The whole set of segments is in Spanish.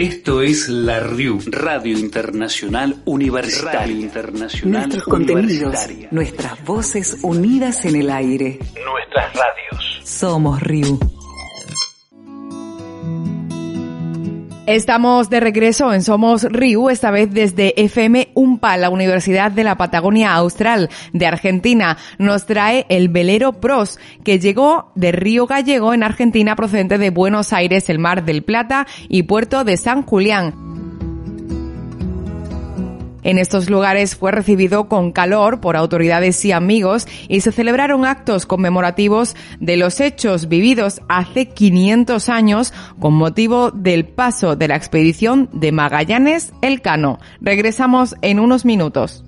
Esto es la RIU, Radio Internacional Universitaria. Radio Internacional Nuestros contenidos, nuestras voces unidas en el aire. Nuestras radios. Somos RIU. Estamos de regreso en Somos Riu, esta vez desde FM UMPA, la Universidad de la Patagonia Austral de Argentina. Nos trae el velero Pros, que llegó de Río Gallego en Argentina procedente de Buenos Aires, el Mar del Plata y Puerto de San Julián. En estos lugares fue recibido con calor por autoridades y amigos y se celebraron actos conmemorativos de los hechos vividos hace 500 años con motivo del paso de la expedición de Magallanes Elcano. Regresamos en unos minutos.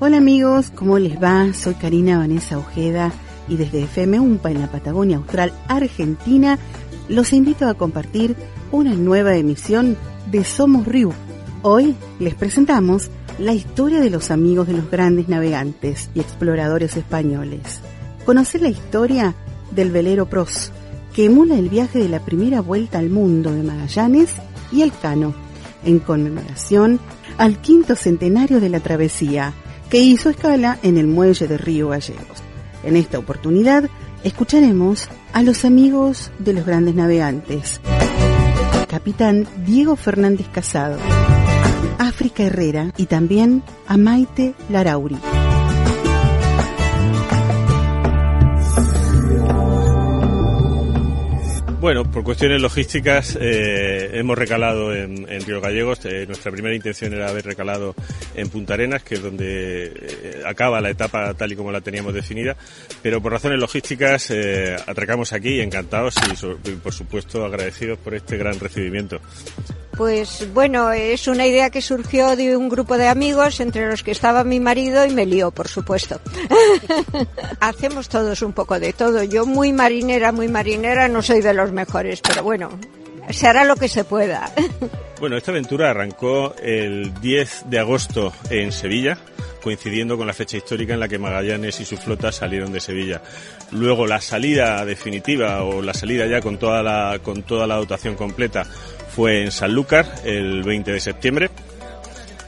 Hola amigos, ¿cómo les va? Soy Karina Vanessa Ojeda y desde FM UMPA en la Patagonia Austral Argentina los invito a compartir una nueva emisión de Somos Riu. Hoy les presentamos la historia de los amigos de los grandes navegantes y exploradores españoles. Conocer la historia del velero Pros, que emula el viaje de la primera vuelta al mundo de Magallanes y Elcano, en conmemoración al quinto centenario de la travesía, que hizo escala en el muelle de Río Gallegos. En esta oportunidad escucharemos a los amigos de los grandes navegantes capitán Diego Fernández Casado, África Herrera y también a Maite Larauri. Bueno, por cuestiones logísticas eh, hemos recalado en, Río Gallegos. Eh, nuestra primera intención era haber recalado en Punta Arenas, que es donde eh, acaba la etapa tal y como la teníamos definida. Pero por razones logísticas atracamos aquí, encantados y, por supuesto agradecidos por este gran recibimiento. Pues bueno, es una idea que surgió de un grupo de amigos entre los que estaba mi marido y me lió, por supuesto. Hacemos todos un poco de todo. Yo muy marinera, muy marinera, no soy de los mejores, pero bueno, se hará lo que se pueda. Bueno, esta aventura arrancó el 10 de agosto en Sevilla, coincidiendo con la fecha histórica en la que Magallanes y su flota salieron de Sevilla. Luego la salida definitiva o la salida ya con toda la, con toda la dotación completa fue en Sanlúcar el 20 de septiembre.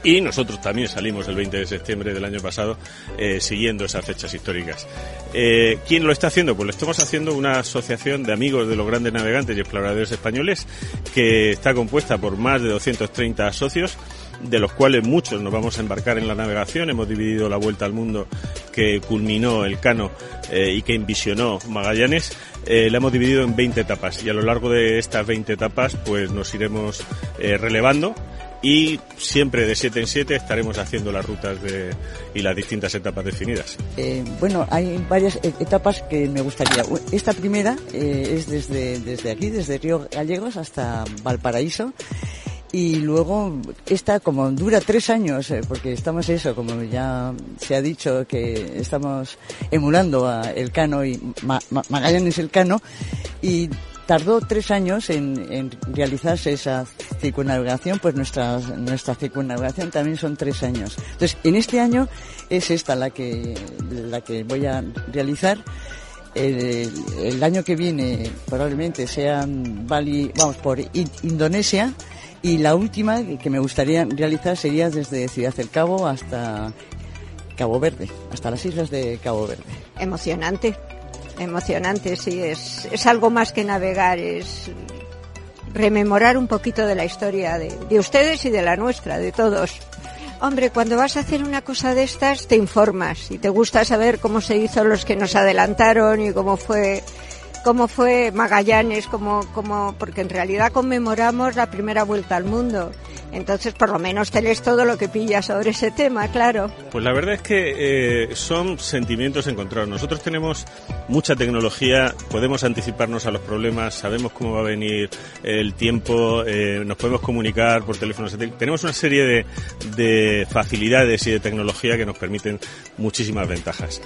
Y nosotros también salimos el 20 de septiembre del año pasado eh, siguiendo esas fechas históricas. Eh, ¿Quién lo está haciendo? Pues lo estamos haciendo una asociación de amigos de los grandes navegantes y exploradores españoles que está compuesta por más de 230 socios de los cuales muchos nos vamos a embarcar en la navegación. Hemos dividido la vuelta al mundo que culminó el Cano eh, y que envisionó Magallanes. Eh, la hemos dividido en 20 etapas y a lo largo de estas 20 etapas pues nos iremos eh, relevando y siempre de 7 en 7 estaremos haciendo las rutas de, y las distintas etapas definidas. bueno, hay varias etapas que me gustaría. Esta primera es desde, desde aquí, desde Río Gallegos hasta Valparaíso y luego esta como dura tres años eh, porque estamos eso como ya se ha dicho que estamos emulando a Elcano y Ma Magallanes Elcano y tardó tres años en, realizarse esa circunnavegación, pues nuestra, nuestra circunnavegación también son tres años. Entonces, en este año es esta la que, la que voy a realizar. El, el año que viene probablemente sean Bali, vamos, por Indonesia, y la última que me gustaría realizar sería desde Ciudad del Cabo hasta Cabo Verde, hasta las islas de Cabo Verde. Emocionante, emocionante, sí, es, es algo más que navegar, es rememorar un poquito de la historia de, de ustedes y de la nuestra, de todos. Hombre, cuando vas a hacer una cosa de estas te informas y te gusta saber cómo se hizo los que nos adelantaron y cómo fue cómo fue Magallanes, cómo, cómo, porque en realidad conmemoramos la primera vuelta al mundo. Entonces, por lo menos te lees todo lo que pillas sobre ese tema, claro. Pues la verdad es que eh, son sentimientos encontrados. Nosotros tenemos mucha tecnología, podemos anticiparnos a los problemas, sabemos cómo va a venir el tiempo, eh, nos podemos comunicar por teléfono. Tenemos una serie de, de facilidades y de tecnología que nos permiten muchísimas ventajas.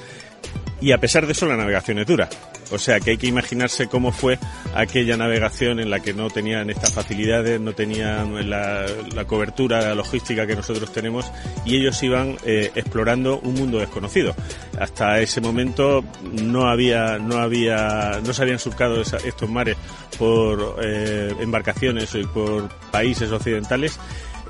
Y a pesar de eso la navegación es dura. O sea que hay que imaginarse cómo fue aquella navegación en la que no tenían estas facilidades, no tenían la, cobertura la logística que nosotros tenemos y ellos iban eh, explorando un mundo desconocido. Hasta ese momento no había, no había, no se habían surcado estos mares por eh, embarcaciones y por países occidentales.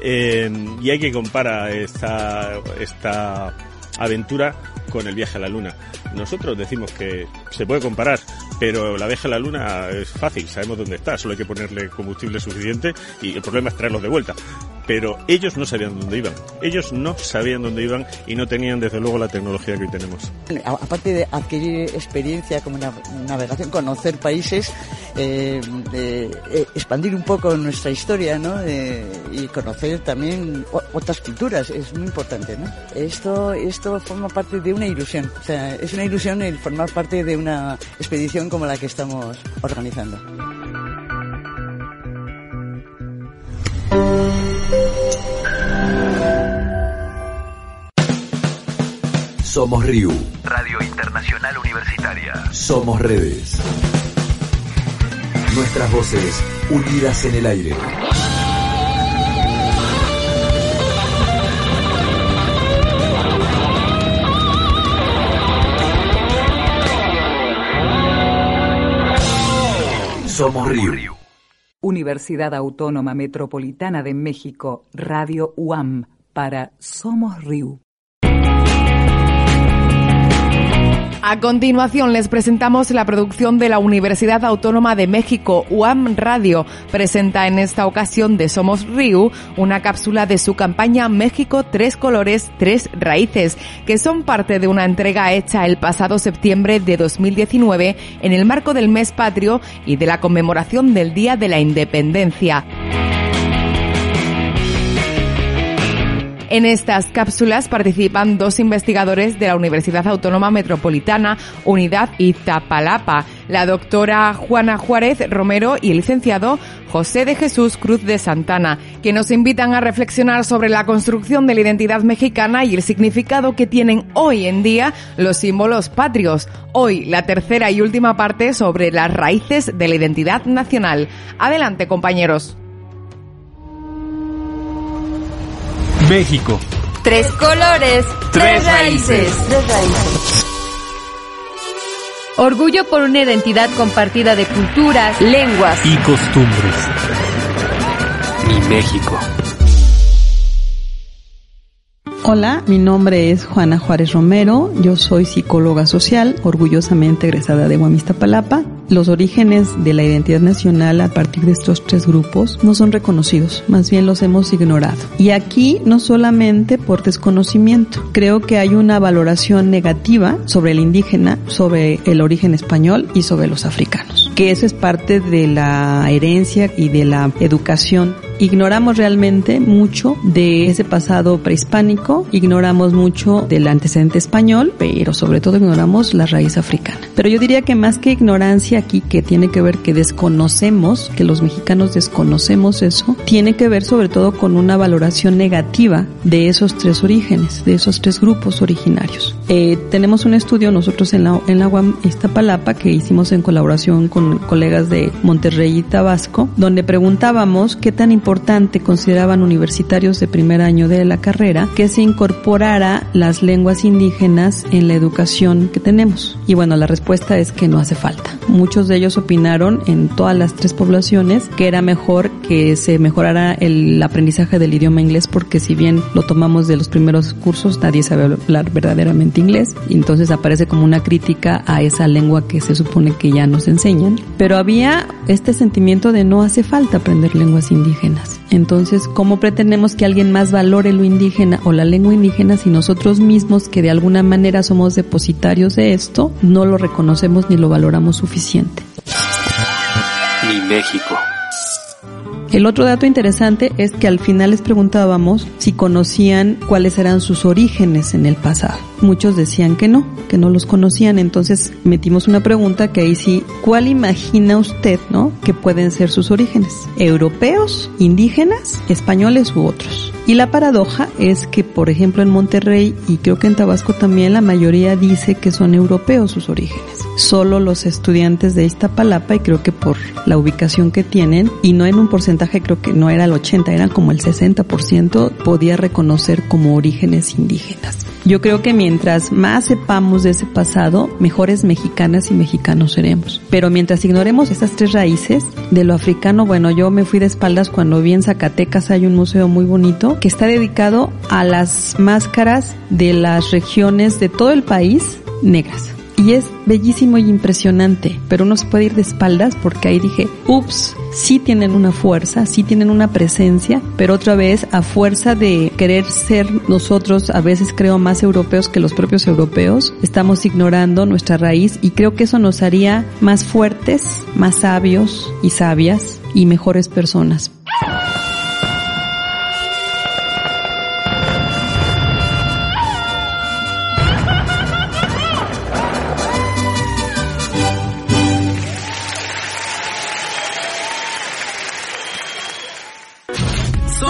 Eh, y hay que comparar esta, esta aventura con el viaje a la Luna. Nosotros decimos que se puede comparar, pero la viaje a la Luna es fácil, sabemos dónde está, solo hay que ponerle combustible suficiente y el problema es traerlos de vuelta pero ellos no sabían dónde iban. Ellos no sabían dónde iban y no tenían desde luego la tecnología que hoy tenemos. Aparte de adquirir experiencia como navegación, conocer países, eh, eh, expandir un poco nuestra historia, ¿no? y conocer también otras culturas es muy importante, ¿no? Esto, esto forma parte de una ilusión. O sea, es una ilusión el formar parte de una expedición como la que estamos organizando. Somos RIU. Radio Internacional Universitaria. Somos redes. Nuestras voces unidas en el aire. Somos RIU. Universidad Autónoma Metropolitana de México, Radio UAM, para Somos RIU. A continuación les presentamos la producción de la Universidad Autónoma de México, UAM Radio. Presenta en esta ocasión de Somos Riu una cápsula de su campaña México Tres Colores, Tres Raíces, que son parte de una entrega hecha el pasado septiembre de 2019 en el marco del mes patrio y de la conmemoración del Día de la Independencia. En estas cápsulas participan dos investigadores de la Universidad Autónoma Metropolitana, Unidad Iztapalapa, la doctora Juana Juárez Romero y el licenciado José de Jesús Cruz de Santana, que nos invitan a reflexionar sobre la construcción de la identidad mexicana y el significado que tienen hoy en día los símbolos patrios. Hoy, la tercera y última parte sobre las raíces de la identidad nacional. Adelante, compañeros. México. Tres colores, tres, raíces. Tres raíces. Orgullo por una identidad compartida de culturas, lenguas y costumbres. Mi México. Hola, mi nombre es Juana Juárez Romero, yo soy psicóloga social, orgullosamente egresada de Palapa. Los orígenes de la identidad nacional a partir de estos tres grupos no son reconocidos, más bien los hemos ignorado. Y aquí no solamente por desconocimiento, creo que hay una valoración negativa sobre el indígena, sobre el origen español y sobre los africanos, que eso es parte de la herencia y de la educación ignoramos realmente mucho de ese pasado prehispánico, ignoramos mucho del antecedente español, pero sobre todo ignoramos la raíz africana. Pero yo diría que más que ignorancia aquí, que tiene que ver que desconocemos, que los mexicanos desconocemos eso, tiene que ver sobre todo con una valoración negativa de esos tres orígenes, de esos tres grupos originarios. Eh, tenemos un estudio nosotros en la, en la UAM Iztapalapa que hicimos en colaboración con colegas de Monterrey y Tabasco, donde preguntábamos qué tan importante consideraban universitarios de primer año de la carrera que se incorporara las lenguas indígenas en la educación que tenemos. Y bueno, la respuesta es que no hace falta. Muchos de ellos opinaron en todas las tres poblaciones que era mejor que se mejorara el aprendizaje del idioma inglés porque si bien lo tomamos de los primeros cursos, nadie sabe hablar verdaderamente inglés. Y entonces aparece como una crítica a esa lengua que se supone que ya nos enseñan. Pero había este sentimiento de no hace falta aprender lenguas indígenas entonces, ¿cómo pretendemos que alguien más valore lo indígena o la lengua indígena si nosotros mismos, que de alguna manera somos depositarios de esto, no lo reconocemos ni lo valoramos suficiente? Mi México. El otro dato interesante es que al final les preguntábamos si conocían cuáles eran sus orígenes en el pasado. Muchos decían que no, que no los conocían, entonces metimos una pregunta que ahí sí, ¿cuál imagina usted, no, que pueden ser sus orígenes? ¿Europeos, indígenas, españoles u otros? Y la paradoja es que, por ejemplo, en Monterrey y creo que en Tabasco también la mayoría dice que son europeos sus orígenes. Solo los estudiantes de Iztapalapa, y creo que por la ubicación que tienen, y no en un porcentaje, creo que no era el 80, era como el 60%, podía reconocer como orígenes indígenas. Yo creo que mientras más sepamos de ese pasado, mejores mexicanas y mexicanos seremos. Pero mientras ignoremos estas tres raíces de lo africano, bueno, yo me fui de espaldas cuando vi en Zacatecas hay un museo muy bonito que está dedicado a las máscaras de las regiones de todo el país negras y es bellísimo y impresionante, pero uno se puede ir de espaldas porque ahí dije, ups, sí tienen una fuerza, sí tienen una presencia, pero otra vez a fuerza de querer ser nosotros, a veces creo más europeos que los propios europeos, estamos ignorando nuestra raíz y creo que eso nos haría más fuertes, más sabios y sabias y mejores personas.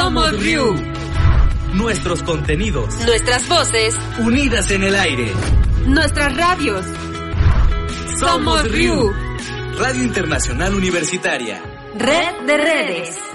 Somos Ryu. Nuestros contenidos. Nuestras voces. Unidas en el aire. Nuestras radios. Somos Ryu. Radio Internacional Universitaria. Red de redes.